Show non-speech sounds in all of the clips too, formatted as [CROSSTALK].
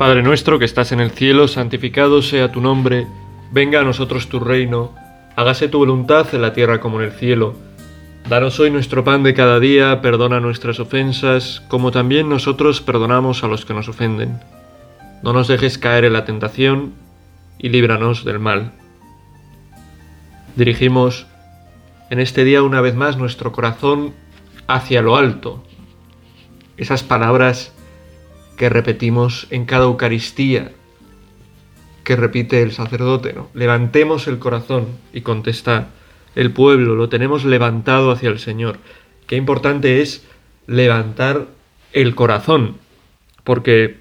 Padre nuestro que estás en el cielo, santificado sea tu nombre, venga a nosotros tu reino, hágase tu voluntad en la tierra como en el cielo. Danos hoy nuestro pan de cada día, perdona nuestras ofensas, como también nosotros perdonamos a los que nos ofenden. No nos dejes caer en la tentación, y líbranos del mal. Dirigimos en este día una vez más nuestro corazón hacia lo alto. Esas palabras que repetimos en cada Eucaristía, que repite el sacerdote, ¿no? Levantemos el corazón y contesta el pueblo, lo tenemos levantado hacia el Señor. Qué importante es levantar el corazón, porque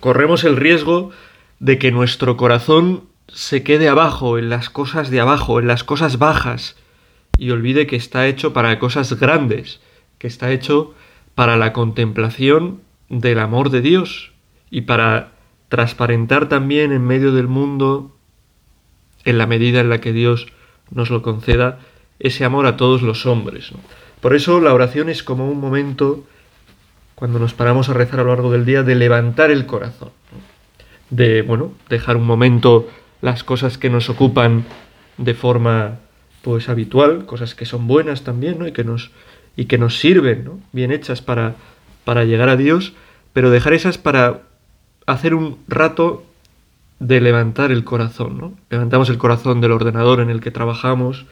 corremos el riesgo de que nuestro corazón se quede abajo, en las cosas de abajo, en las cosas bajas, y olvide que está hecho para cosas grandes, que está hecho para la contemplación del amor de Dios y para transparentar también en medio del mundo, en la medida en la que Dios nos lo conceda, ese amor a todos los hombres. Por eso la oración es como un momento, cuando nos paramos a rezar a lo largo del día, de levantar el corazón, de, bueno, dejar un momento las cosas que nos ocupan de forma pues habitual, cosas que son buenas también, ¿no? Y que nos y que nos sirven, ¿no? Bien hechas para para llegar a Dios, pero dejar esas para hacer un rato de levantar el corazón, ¿no? Levantamos el corazón del ordenador en el que trabajamos,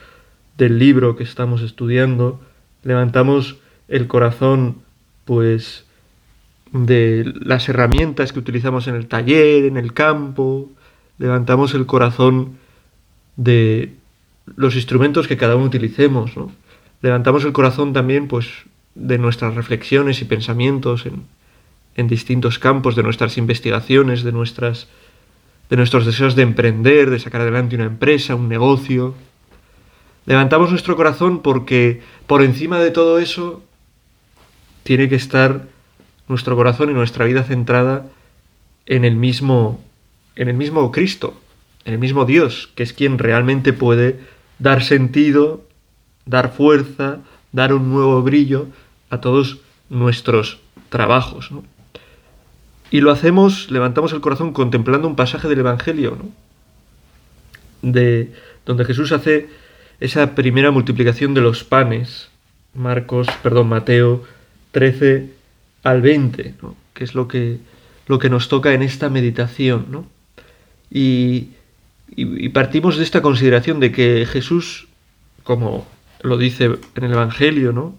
del libro que estamos estudiando, levantamos el corazón pues de las herramientas que utilizamos en el taller, en el campo, levantamos el corazón de los instrumentos que cada uno utilicemos, ¿no? Levantamos el corazón también, pues, de nuestras reflexiones y pensamientos en, en distintos campos, de nuestras investigaciones, de nuestras de nuestros deseos de emprender, de sacar adelante una empresa, un negocio. Levantamos nuestro corazón porque por encima de todo eso tiene que estar nuestro corazón y nuestra vida centrada en el mismo en el mismo Cristo, en el mismo Dios, que es quien realmente puede dar sentido, dar fuerza, dar un nuevo brillo a todos nuestros trabajos. Y lo hacemos, levantamos el corazón contemplando un pasaje del Evangelio, ¿no? de donde Jesús hace esa primera multiplicación de los panes, Marcos, perdón, Mateo 13 al 20, ¿no? que es lo que, lo que nos toca en esta meditación. ¿no? Y, partimos de esta consideración de que Jesús, como lo dice en el Evangelio, ¿no?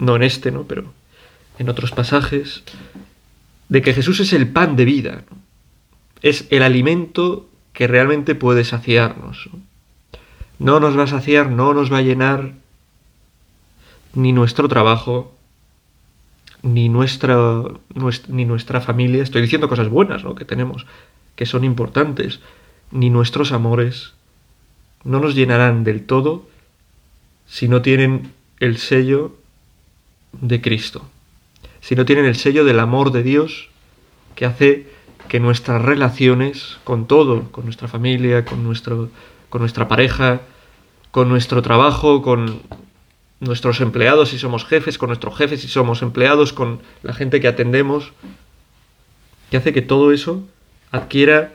No en este, ¿no? Pero en otros pasajes, de que Jesús es el pan de vida, es el alimento que realmente puede saciarnos. ¿no? nos va a saciar, no nos va a llenar ni nuestro trabajo, ni nuestra, ni nuestra familia. Estoy diciendo cosas buenas ¿no? que tenemos, que son importantes, ni nuestros amores no nos llenarán del todo si no tienen el sello de Cristo, si no tienen el sello del amor de Dios que hace que nuestras relaciones con todo, con nuestra familia, con, nuestro, con nuestra pareja, con nuestro trabajo, con nuestros empleados si somos jefes, con nuestros jefes si somos empleados, con la gente que atendemos, que hace que todo eso adquiera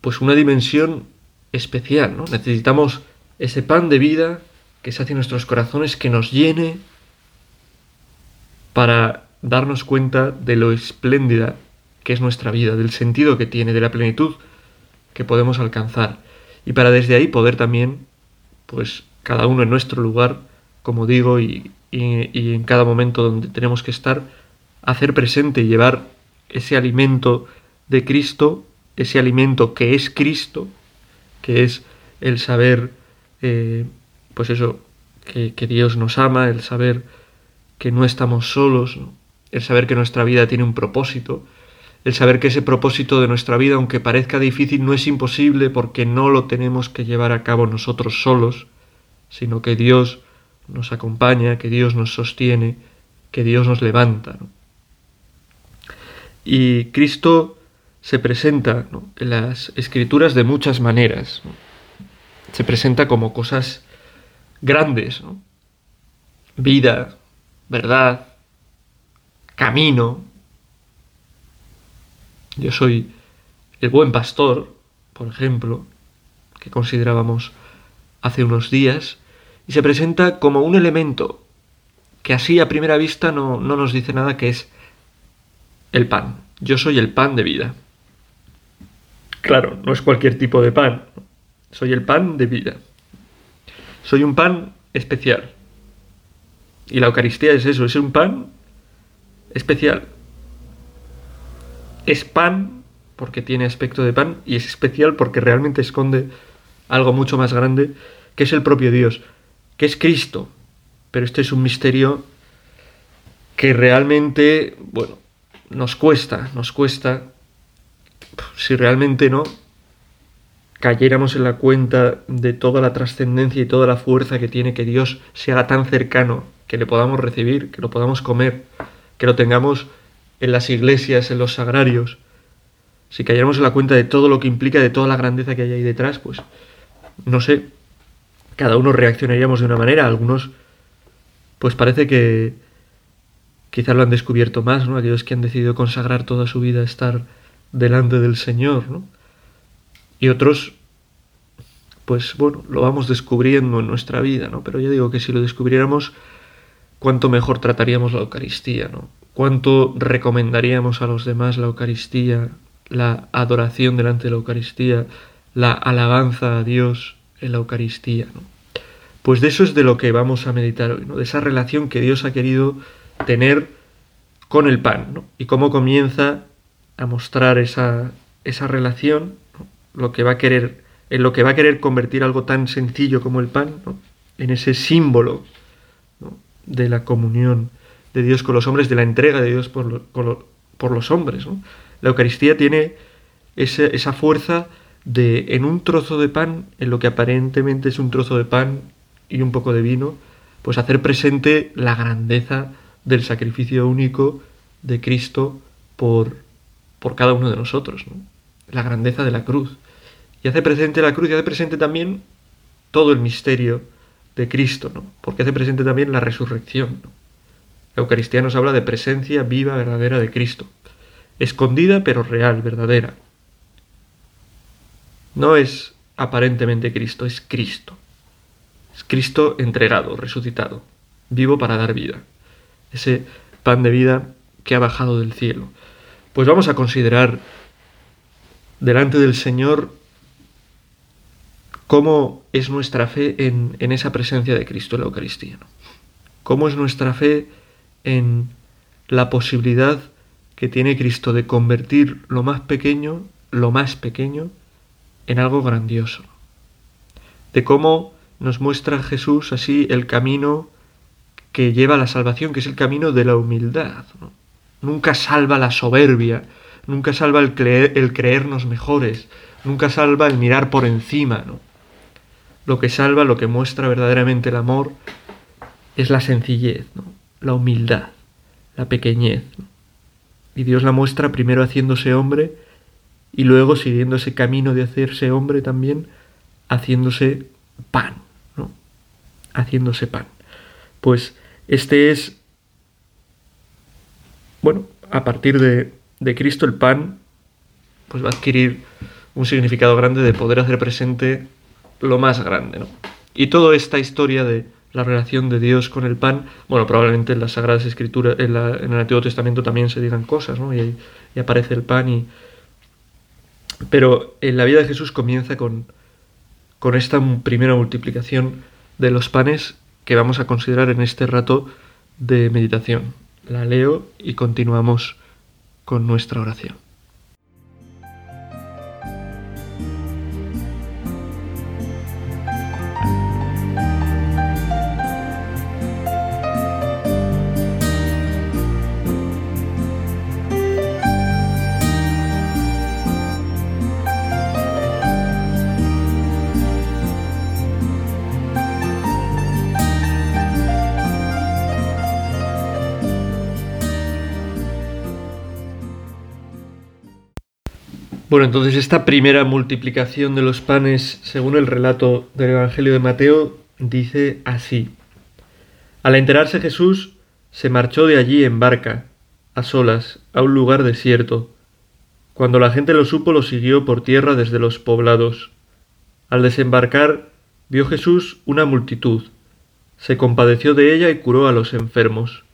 pues una dimensión especial, ¿no? Necesitamos ese pan de vida que se hace en nuestros corazones, que nos llene para darnos cuenta de lo espléndida que es nuestra vida, del sentido que tiene, de la plenitud que podemos alcanzar. Y para desde ahí poder también, pues cada uno en nuestro lugar, como digo, y, en cada momento donde tenemos que estar, hacer presente y llevar ese alimento de Cristo, ese alimento que es Cristo, que es el saber, eh, pues eso, que, Dios nos ama, el saber que no estamos solos, el saber que nuestra vida tiene un propósito, el saber que ese propósito de nuestra vida, aunque parezca difícil, no es imposible porque no lo tenemos que llevar a cabo nosotros solos, sino que Dios nos acompaña, que Dios nos sostiene, que Dios nos levanta. Y Cristo se presenta en las escrituras de muchas maneras. Se presenta como cosas grandes, vida, verdad, camino, Yo soy el buen pastor, por ejemplo, que considerábamos hace unos días, y se presenta como un elemento que así a primera vista no, no nos dice nada, que es el pan. Yo soy el pan de vida. Claro, no es cualquier tipo de pan. Soy el pan de vida. Soy un pan especial. Y la Eucaristía es eso, es un pan especial. Es pan porque tiene aspecto de pan y es especial porque realmente esconde algo mucho más grande que es el propio Dios, que es Cristo. Pero este es un misterio que realmente, bueno, nos cuesta, nos cuesta, si realmente no cayéramos en la cuenta de toda la trascendencia y toda la fuerza que tiene que Dios se haga tan cercano, que le podamos recibir, que lo podamos comer, que lo tengamos en las iglesias, en los sagrarios, si cayéramos en la cuenta de todo lo que implica, de toda la grandeza que hay ahí detrás, pues no sé, cada uno reaccionaríamos de una manera, algunos pues parece que, quizás lo han descubierto más, ¿no? Aquellos que han decidido consagrar toda su vida a estar delante del Señor, ¿no? Y otros, pues bueno, lo vamos descubriendo en nuestra vida, ¿no? Pero yo digo que si lo descubriéramos, cuánto mejor trataríamos la Eucaristía, ¿no? Cuánto recomendaríamos a los demás la Eucaristía, la adoración delante de la Eucaristía, la alabanza a Dios en la Eucaristía, ¿no? Pues de eso es de lo que vamos a meditar hoy, ¿no? De esa relación que Dios ha querido tener con el pan, ¿no? Y cómo comienza a mostrar esa, esa relación, lo que va a querer, en lo que va a querer convertir algo tan sencillo como el pan, en ese símbolo de la comunión de Dios con los hombres, de la entrega de Dios por, los hombres. La Eucaristía tiene esa, esa fuerza de, en un trozo de pan, en lo que aparentemente es un trozo de pan y un poco de vino, pues hacer presente la grandeza del sacrificio único de Cristo por, por cada uno de nosotros, la grandeza de la cruz. Y hace presente la cruz y hace presente también todo el misterio de Cristo, ¿no? porque hace presente también la resurrección. La Eucaristía nos habla de presencia viva, verdadera de Cristo, escondida pero real, verdadera. No es aparentemente Cristo, es Cristo. Es Cristo entregado, resucitado, vivo para dar vida ese pan de vida que ha bajado del cielo. Pues vamos a considerar delante del Señor cómo es nuestra fe en, esa presencia de Cristo en la Eucaristía. Cómo es nuestra fe en la posibilidad que tiene Cristo de convertir lo más pequeño, lo más pequeño, en algo grandioso. De cómo nos muestra Jesús así el camino que lleva a la salvación, que es el camino de la humildad. Nunca salva la soberbia, nunca salva el, el, creernos mejores, nunca salva el mirar por encima. ¿no? Lo que salva, lo que muestra verdaderamente el amor, es la sencillez, la humildad, la pequeñez. Y Dios la muestra primero haciéndose hombre y luego siguiendo ese camino de hacerse hombre también, haciéndose pan, ¿no? Haciéndose pan. Pues este es, bueno, a partir de, Cristo el pan, pues va a adquirir un significado grande de poder hacer presente lo más grande, ¿no? Y toda esta historia de la relación de Dios con el pan, bueno, probablemente en las Sagradas Escrituras, en, el Antiguo Testamento también se digan cosas, ¿no? Y, y, aparece el pan y... Pero en la vida de Jesús comienza con, con esta primera multiplicación de los panes que vamos a considerar en este rato de meditación. La leo y continuamos con nuestra oración. Entonces esta primera multiplicación de los panes, según el relato del Evangelio de Mateo, dice así. Al enterarse Jesús, se marchó de allí en barca, a solas, a un lugar desierto. Cuando la gente lo supo, lo siguió por tierra desde los poblados. Al desembarcar, vio Jesús una multitud. Se compadeció de ella y curó a los enfermos.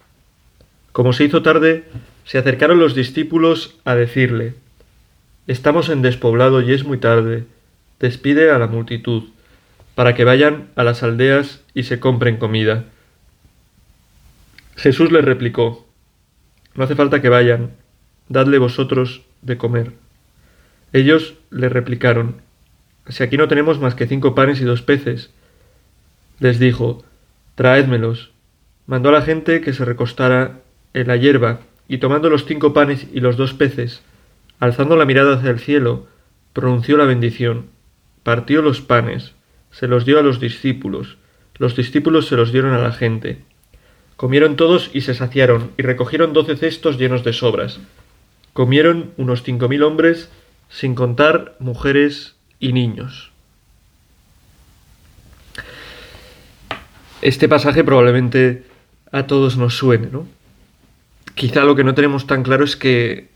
Como se hizo tarde, se acercaron los discípulos a decirle, Estamos en despoblado y es muy tarde. Despide a la multitud, para que vayan a las aldeas y se compren comida. Jesús les replicó, No hace falta que vayan, dadle vosotros de comer. Ellos le replicaron, Si aquí no tenemos más que cinco panes y dos peces. Les dijo, Traédmelos. Mandó a la gente que se recostara en la hierba, y tomando los cinco panes y los dos peces, alzando la mirada hacia el cielo, pronunció la bendición, partió los panes, se los dio a los discípulos, los discípulos se los dieron a la gente. Comieron todos y se saciaron, y recogieron doce cestos llenos de sobras. Comieron unos cinco mil hombres, sin contar mujeres y niños. Este pasaje probablemente a todos nos suene, ¿no? Quizá lo que no tenemos tan claro es que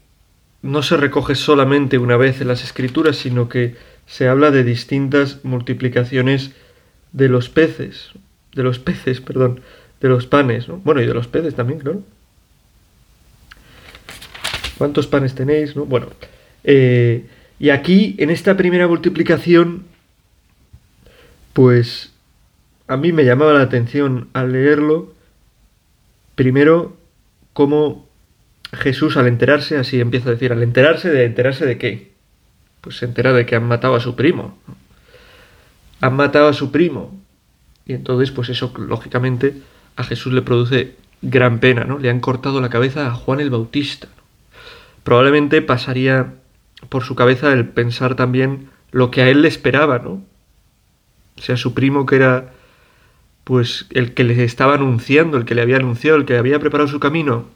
no se recoge solamente una vez en las escrituras, sino que se habla de distintas multiplicaciones de los peces, de los peces, perdón, de los panes, ¿no? Bueno, y de los peces también, claro. ¿Cuántos panes tenéis? ¿no? Bueno, eh, y aquí, en esta primera multiplicación, pues a mí me llamaba la atención al leerlo, primero, cómo Jesús al enterarse, así empieza a decir, al enterarse de enterarse de qué? Pues se entera de que han matado a su primo. Han matado a su primo. Y entonces, pues eso, lógicamente, a Jesús le produce gran pena, ¿no? Le han cortado la cabeza a Juan el Bautista. Probablemente pasaría por su cabeza el pensar también lo que a él le esperaba, ¿no? O sea, su primo que era pues el que le estaba anunciando, el que le había anunciado, el que había preparado su camino,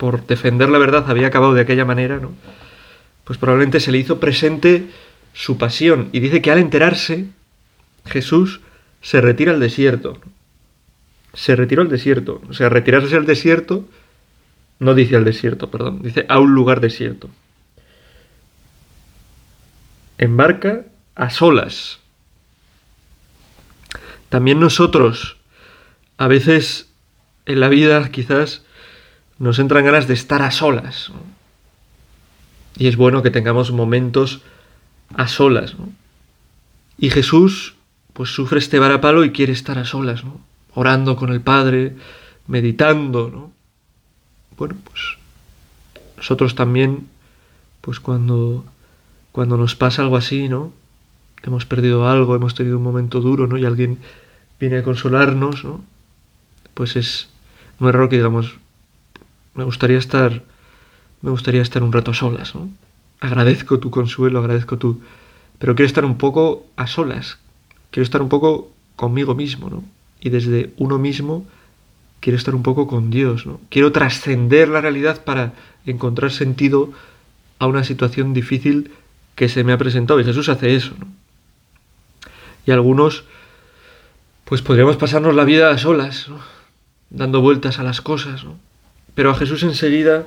por defender la verdad había acabado de aquella manera, ¿no? Pues probablemente se le hizo presente su pasión. Y dice que al enterarse, Jesús se retira al desierto. Se retiró al desierto. O sea, retirarse al desierto, no dice al desierto, perdón, dice a un lugar desierto. Embarca a solas. También nosotros, a veces en la vida quizás nos entran ganas de estar a solas. Y es bueno que tengamos momentos a solas. Y Jesús, pues sufre este varapalo y quiere estar a solas, ¿no? orando con el Padre, meditando. ¿no? Bueno, pues nosotros también, pues cuando, cuando nos pasa algo así, ¿no? Hemos perdido algo, hemos tenido un momento duro, ¿no? Y alguien viene a consolarnos, ¿no? Pues es muy raro que digamos, me gustaría estar, me gustaría estar un rato a solas, ¿no? Agradezco tu consuelo, agradezco tu, pero quiero estar un poco a solas, quiero estar un poco conmigo mismo, ¿no? Y desde uno mismo quiero estar un poco con Dios, ¿no? Quiero trascender la realidad para encontrar sentido a una situación difícil que se me ha presentado y Jesús hace eso, ¿no? Y algunos pues podríamos pasarnos la vida a solas, ¿no? dando vueltas a las cosas, ¿no? Pero a Jesús enseguida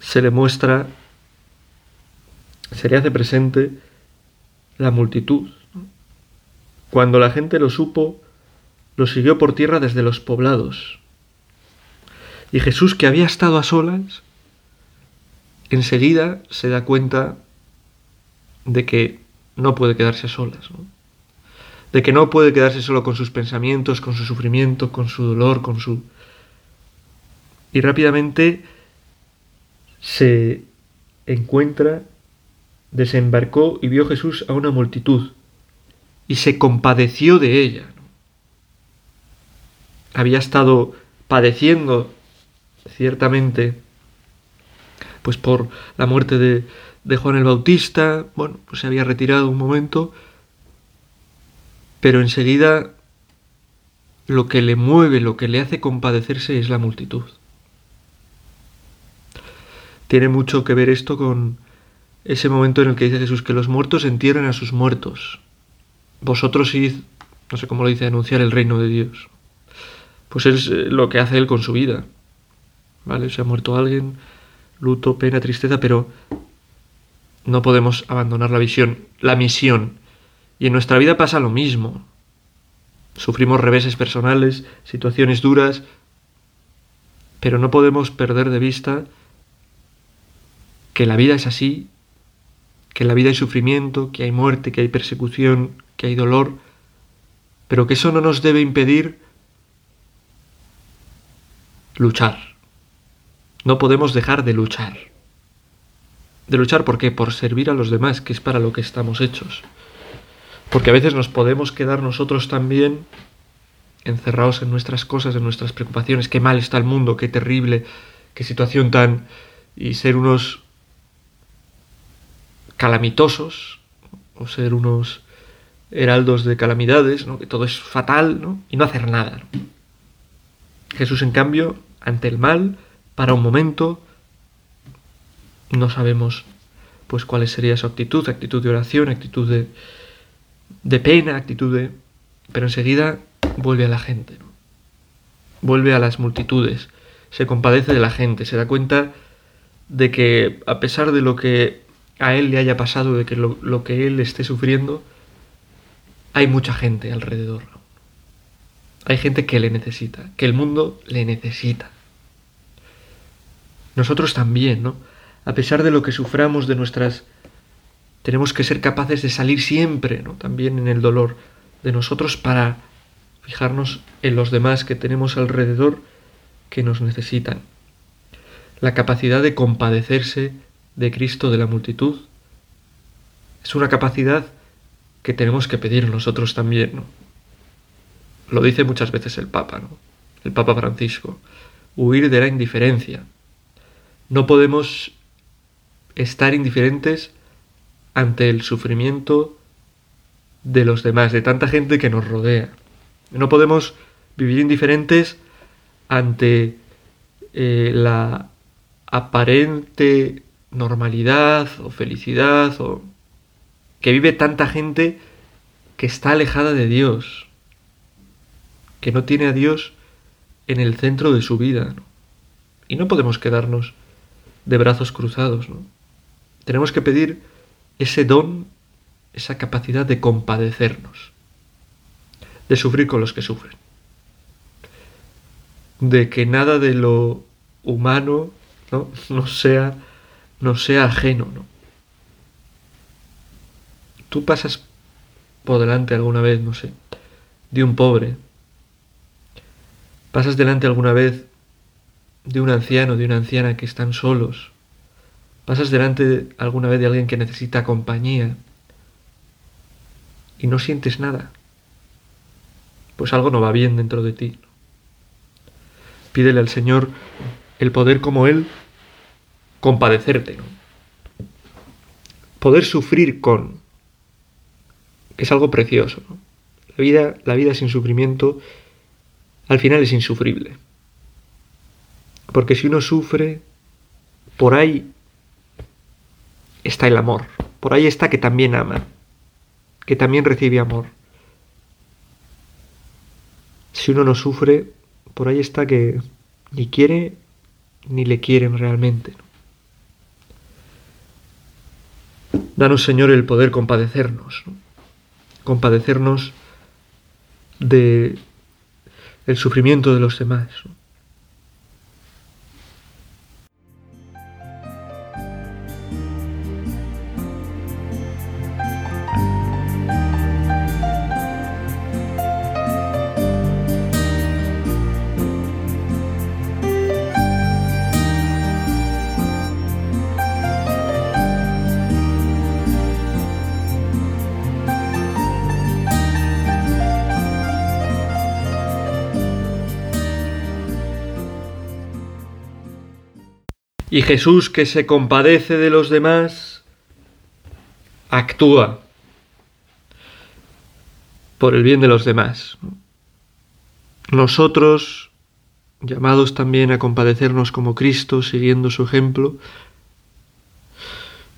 se le muestra, se le hace presente la multitud. Cuando la gente lo supo, lo siguió por tierra desde los poblados. Y Jesús, que había estado a solas, enseguida se da cuenta de que no puede quedarse a solas, de que no puede quedarse solo con sus pensamientos, con su sufrimiento, con su dolor, con su y rápidamente se encuentra, desembarcó y vio Jesús a una multitud y se compadeció de ella. Había estado padeciendo ciertamente pues por la muerte de, Juan el Bautista, bueno, pues se había retirado un momento, pero enseguida lo que le mueve, lo que le hace compadecerse es la multitud. Tiene mucho que ver esto con ese momento en el que dice Jesús que los muertos entierren a sus muertos. Vosotros id, no sé cómo lo dice, anunciar el reino de Dios. Pues es eh, lo que hace él con su vida. ¿Vale? Se ha muerto alguien, luto, pena, tristeza, pero no podemos abandonar la visión, la misión. Y en nuestra vida pasa lo mismo. Sufrimos reveses personales, situaciones duras, pero no podemos perder de vista que la vida es así, que en la vida hay sufrimiento, que hay muerte, que hay persecución, que hay dolor, pero que eso no nos debe impedir luchar. No podemos dejar de luchar. De luchar, ¿por qué? Por servir a los demás, que es para lo que estamos hechos. Porque a veces nos podemos quedar nosotros también encerrados en nuestras cosas, en nuestras preocupaciones, qué mal está el mundo, qué terrible, qué situación tan... y ser unos calamitosos, o ser unos heraldos de calamidades, ¿no? que todo es fatal, ¿no? y no hacer nada. Jesús, en cambio, ante el mal, para un momento, no sabemos pues cuál sería su actitud, actitud de oración, actitud de, de pena, actitud de... Pero enseguida vuelve a la gente, ¿no? vuelve a las multitudes, se compadece de la gente, se da cuenta de que a pesar de lo que a él le haya pasado, de que lo, lo que él esté sufriendo, hay mucha gente alrededor. Hay gente que le necesita, que el mundo le necesita. Nosotros también, ¿no? A pesar de lo que suframos de nuestras... Tenemos que ser capaces de salir siempre, ¿no? También en el dolor de nosotros para fijarnos en los demás que tenemos alrededor que nos necesitan. La capacidad de compadecerse de Cristo de la multitud es una capacidad que tenemos que pedir nosotros también. Lo dice muchas veces el Papa, ¿no? El Papa Francisco. Huir de la indiferencia. No podemos estar indiferentes ante el sufrimiento de los demás, de tanta gente que nos rodea. No podemos vivir indiferentes ante eh, la aparente normalidad o felicidad o que vive tanta gente que está alejada de Dios, que no tiene a Dios en el centro de su vida. Y no podemos quedarnos de brazos cruzados. ¿no? Tenemos que pedir ese don, esa capacidad de compadecernos de sufrir con los que sufren. De que nada de lo humano ¿no? [LAUGHS] no sea, no sea ajeno. ¿no? Tú pasas por delante alguna vez, no sé, de un pobre. Pasas delante alguna vez de un anciano, de una anciana que están solos. Pasas delante alguna vez de alguien que necesita compañía y no sientes nada pues algo no va bien dentro de ti. Pídele al Señor el poder como Él compadecerte, poder sufrir con, es algo precioso. La, vida, la vida sin sufrimiento al final es insufrible. Porque si uno sufre, por ahí está el amor, por ahí está que también ama, que también recibe amor. Si uno no sufre, por ahí está que ni quiere ni le quieren realmente. Danos, Señor, el poder compadecernos, compadecernos de el sufrimiento de los demás. Y Jesús, que se compadece de los demás, actúa por el bien de los demás. Nosotros, llamados también a compadecernos como Cristo, siguiendo su ejemplo,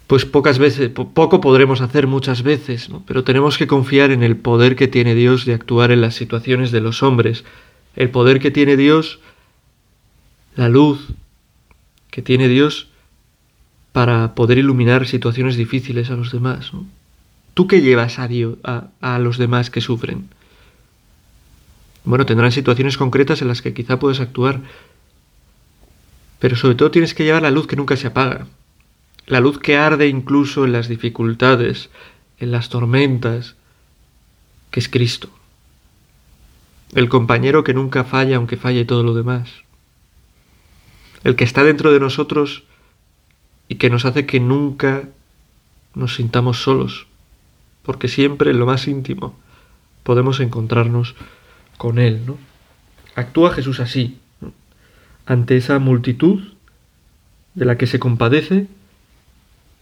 pues pocas veces, poco podremos hacer muchas veces, pero tenemos que confiar en el poder que tiene Dios de actuar en las situaciones de los hombres, el poder que tiene Dios, la luz que tiene Dios para poder iluminar situaciones difíciles a los demás. ¿Tú qué llevas a, Dios, a, a los demás que sufren? Bueno, tendrán situaciones concretas en las que quizá puedes actuar, pero sobre todo tienes que llevar la luz que nunca se apaga, la luz que arde incluso en las dificultades, en las tormentas, que es Cristo. El compañero que nunca falla aunque falle todo lo demás. El que está dentro de nosotros y que nos hace que nunca nos sintamos solos, porque siempre en lo más íntimo podemos encontrarnos con Él. ¿no? Actúa Jesús así, ante esa multitud de la que se compadece,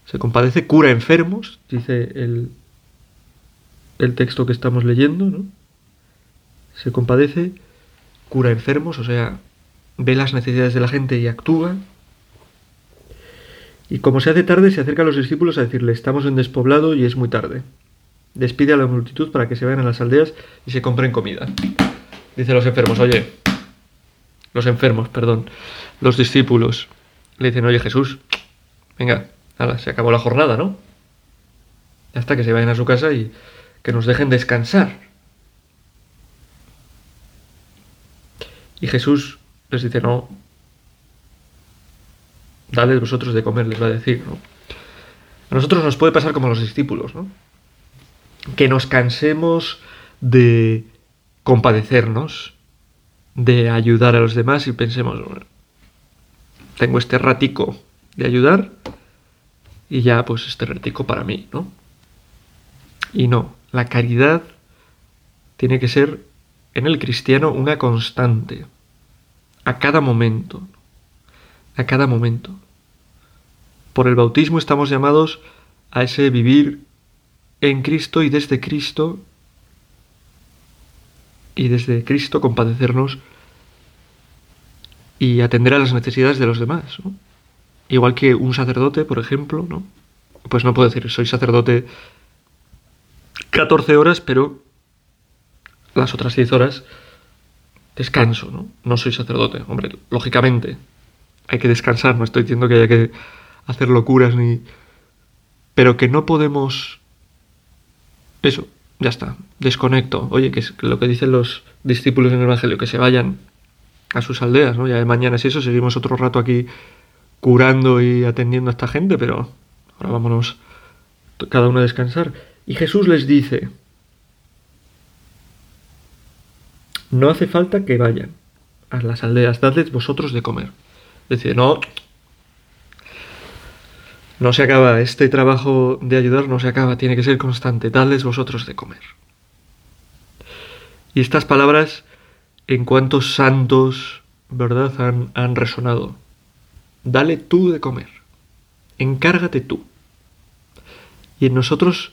se compadece, cura enfermos, dice el, el texto que estamos leyendo, ¿no? Se compadece, cura enfermos, o sea, ve las necesidades de la gente y actúa. Y como se hace tarde, se acerca a los discípulos a decirle, estamos en despoblado y es muy tarde. Despide a la multitud para que se vayan a las aldeas y se compren comida. Dice los enfermos, oye, los enfermos, perdón, los discípulos le dicen, oye Jesús, venga, nada, se acabó la jornada, ¿no? Hasta que se vayan a su casa y que nos dejen descansar. Y Jesús les dice, no, dadles vosotros de comer, les va a decir, ¿no? A nosotros nos puede pasar como a los discípulos, ¿no? Que nos cansemos de compadecernos, de ayudar a los demás y pensemos, tengo este ratico de ayudar y ya pues este ratico para mí, ¿no? Y no, la caridad tiene que ser en el cristiano una constante, a cada momento, a cada momento. Por el bautismo estamos llamados a ese vivir en Cristo y desde Cristo y desde Cristo compadecernos y atender a las necesidades de los demás. Igual que un sacerdote, por ejemplo, ¿no? Pues no puedo decir, soy sacerdote 14 horas, pero las otras 10 horas descanso, ¿no? No soy sacerdote, hombre, lógicamente hay que descansar, no estoy diciendo que haya que hacer locuras ni... Pero que no podemos... Eso, ya está, desconecto. Oye, que es lo que dicen los discípulos en el Evangelio, que se vayan a sus aldeas, ¿no? Ya de mañana es eso, seguimos otro rato aquí curando y atendiendo a esta gente, pero ahora vámonos cada uno a descansar. Y Jesús les dice, no hace falta que vayan a las aldeas, dadles vosotros de comer. Dice, no, no se acaba, este trabajo de ayudar no se acaba, tiene que ser constante, dadles vosotros de comer. Y estas palabras, en cuantos santos, ¿verdad?, han, han resonado. Dale tú de comer, encárgate tú. Y en nosotros,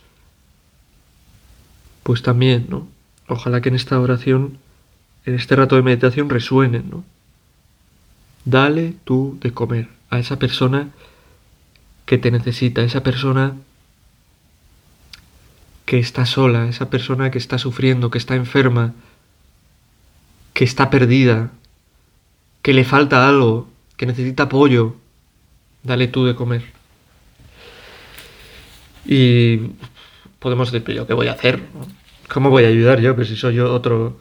pues también, ¿no? Ojalá que en esta oración, en este rato de meditación resuenen, ¿no? Dale tú de comer a esa persona que te necesita, esa persona que está sola, esa persona que está sufriendo, que está enferma, que está perdida, que le falta algo, que necesita apoyo, dale tú de comer. Y podemos decir, ¿yo qué voy a hacer? ¿Cómo voy a ayudar yo? Pues si soy yo otro,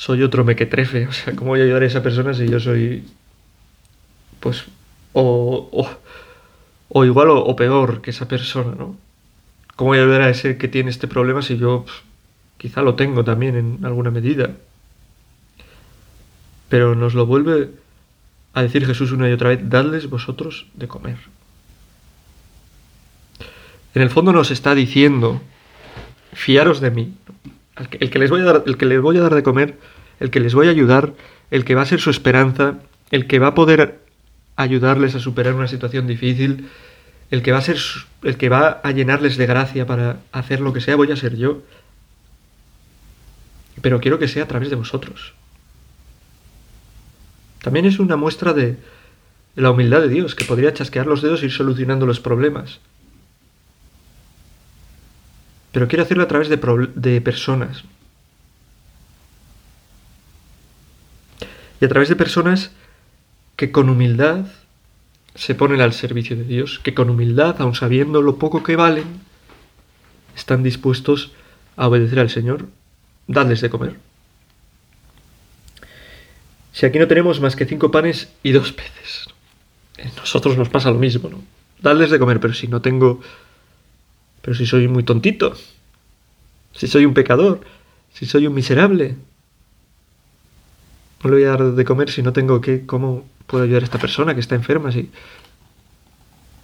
soy otro mequetrefe. O sea, ¿cómo voy a ayudar a esa persona si yo soy, pues, o, o, igual o, peor que esa persona, ¿no? ¿Cómo voy a ayudar a ese que tiene este problema si yo pues, quizá lo tengo también en alguna medida? Pero nos lo vuelve a decir Jesús una y otra vez, dadles vosotros de comer. En el fondo nos está diciendo, fiaros de mí. El que, les voy a dar, el que les voy a dar de comer, el que les voy a ayudar, el que va a ser su esperanza, el que va a poder ayudarles a superar una situación difícil, el que va a ser el que va a llenarles de gracia para hacer lo que sea, voy a ser yo. Pero quiero que sea a través de vosotros. También es una muestra de la humildad de Dios, que podría chasquear los dedos e ir solucionando los problemas. Pero quiero hacerlo a través de, de personas. Y a través de personas que con humildad se ponen al servicio de Dios, que con humildad, aun sabiendo lo poco que valen, están dispuestos a obedecer al Señor, dadles de comer. Si aquí no tenemos más que cinco panes y dos peces, nosotros nos pasa lo mismo, ¿no? Dadles de comer, pero si no tengo... Pero si soy muy tontito, si soy un pecador, si soy un miserable, no le voy a dar de comer si no tengo que... ¿Cómo puedo ayudar a esta persona que está enferma? Si,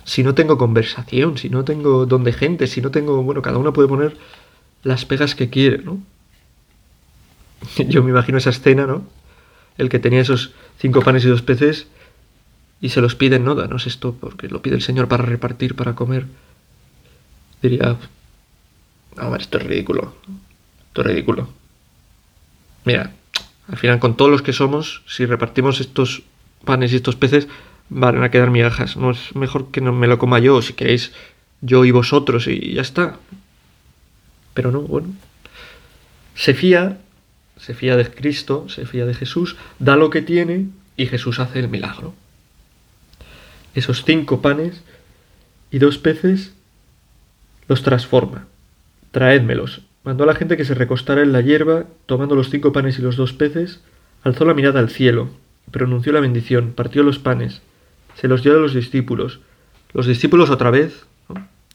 si no tengo conversación, si no tengo donde gente, si no tengo... Bueno, cada uno puede poner las pegas que quiere, ¿no? [LAUGHS] Yo me imagino esa escena, ¿no? El que tenía esos cinco panes y dos peces y se los piden, no, danos esto porque lo pide el Señor para repartir, para comer. Diría, a ver, esto es ridículo, esto es ridículo. Mira, al final con todos los que somos, si repartimos estos panes y estos peces, van a quedar migajas. No es mejor que no me lo coma yo, si queréis yo y vosotros y ya está. Pero no, bueno. Se fía, se fía de Cristo, se fía de Jesús, da lo que tiene y Jesús hace el milagro. Esos cinco panes y dos peces los transforma. Traédmelos. Mandó a la gente que se recostara en la hierba, tomando los cinco panes y los dos peces, alzó la mirada al cielo, pronunció la bendición, partió los panes, se los dio a los discípulos. Los discípulos otra vez,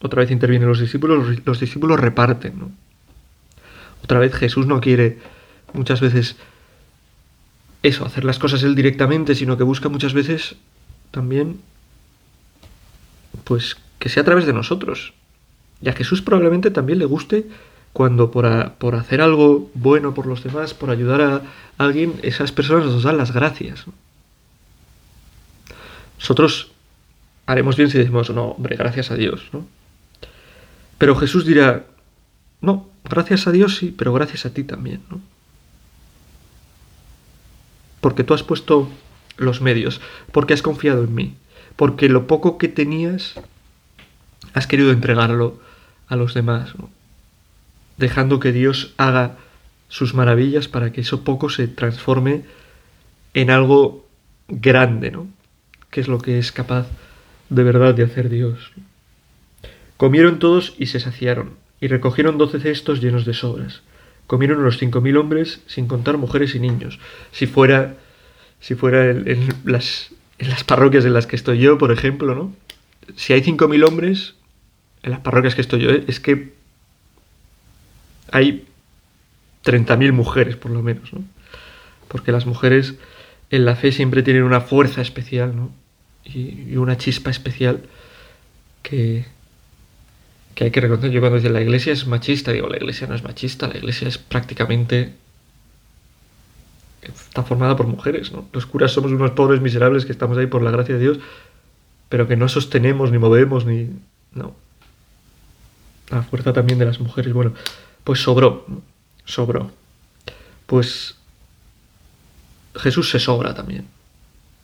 otra vez intervienen los discípulos, los discípulos reparten. ¿no? Otra vez Jesús no quiere muchas veces eso, hacer las cosas él directamente, sino que busca muchas veces también, pues, que sea a través de nosotros. Y a Jesús probablemente también le guste cuando por, por hacer algo bueno por los demás, por ayudar a alguien, esas personas nos dan las gracias. Nosotros haremos bien si decimos, no, hombre, gracias a Dios, ¿no? Pero Jesús dirá, no, gracias a Dios sí, pero gracias a ti también, ¿no? Porque tú has puesto los medios, porque has confiado en mí, porque lo poco que tenías has querido entregarlo a los demás, dejando que Dios haga sus maravillas para que eso poco se transforme en algo grande, ¿no? Que es lo que es capaz de verdad de hacer Dios. Comieron todos y se saciaron, y recogieron doce cestos llenos de sobras. Comieron los cinco mil hombres, sin contar mujeres y niños. Si fuera, si fuera en, las, en las parroquias en las que estoy yo, por ejemplo, ¿no? Si hay cinco mil hombres, en las parroquias que estoy yo, es que hay 30.000 mujeres, por lo menos, ¿no? Porque las mujeres en la fe siempre tienen una fuerza especial, ¿no? Y, una chispa especial que, que hay que reconocer. Yo cuando dice la iglesia es machista, digo, la iglesia no es machista, la iglesia es prácticamente... está formada por mujeres, ¿no? Los curas somos unos pobres miserables que estamos ahí por la gracia de Dios, pero que no sostenemos, ni movemos, ni... No. La fuerza también de las mujeres, bueno, pues sobró, sobró. Pues Jesús se sobra también.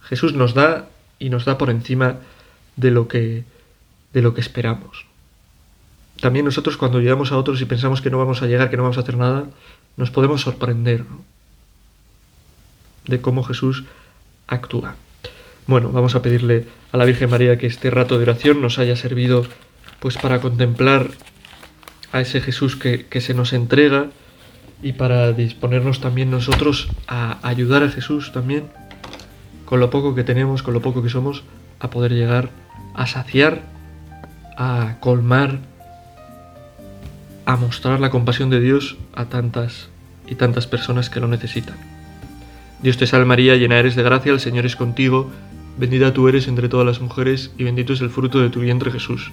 Jesús nos da y nos da por encima de lo que de lo que esperamos también nosotros cuando llegamos a otros y pensamos que no vamos a llegar, que no vamos a hacer nada, nos podemos sorprender de cómo Jesús actúa. Bueno, vamos a pedirle a la Virgen María que este rato de oración nos haya servido pues para contemplar a ese Jesús que, se nos entrega y para disponernos también nosotros a ayudar a Jesús también con lo poco que tenemos, con lo poco que somos, a poder llegar a saciar, a colmar a mostrar la compasión de Dios a tantas y tantas personas que lo necesitan. Dios te salve María, llena eres de gracia, el Señor es contigo, bendita tú eres entre todas las mujeres y bendito es el fruto de tu vientre Jesús.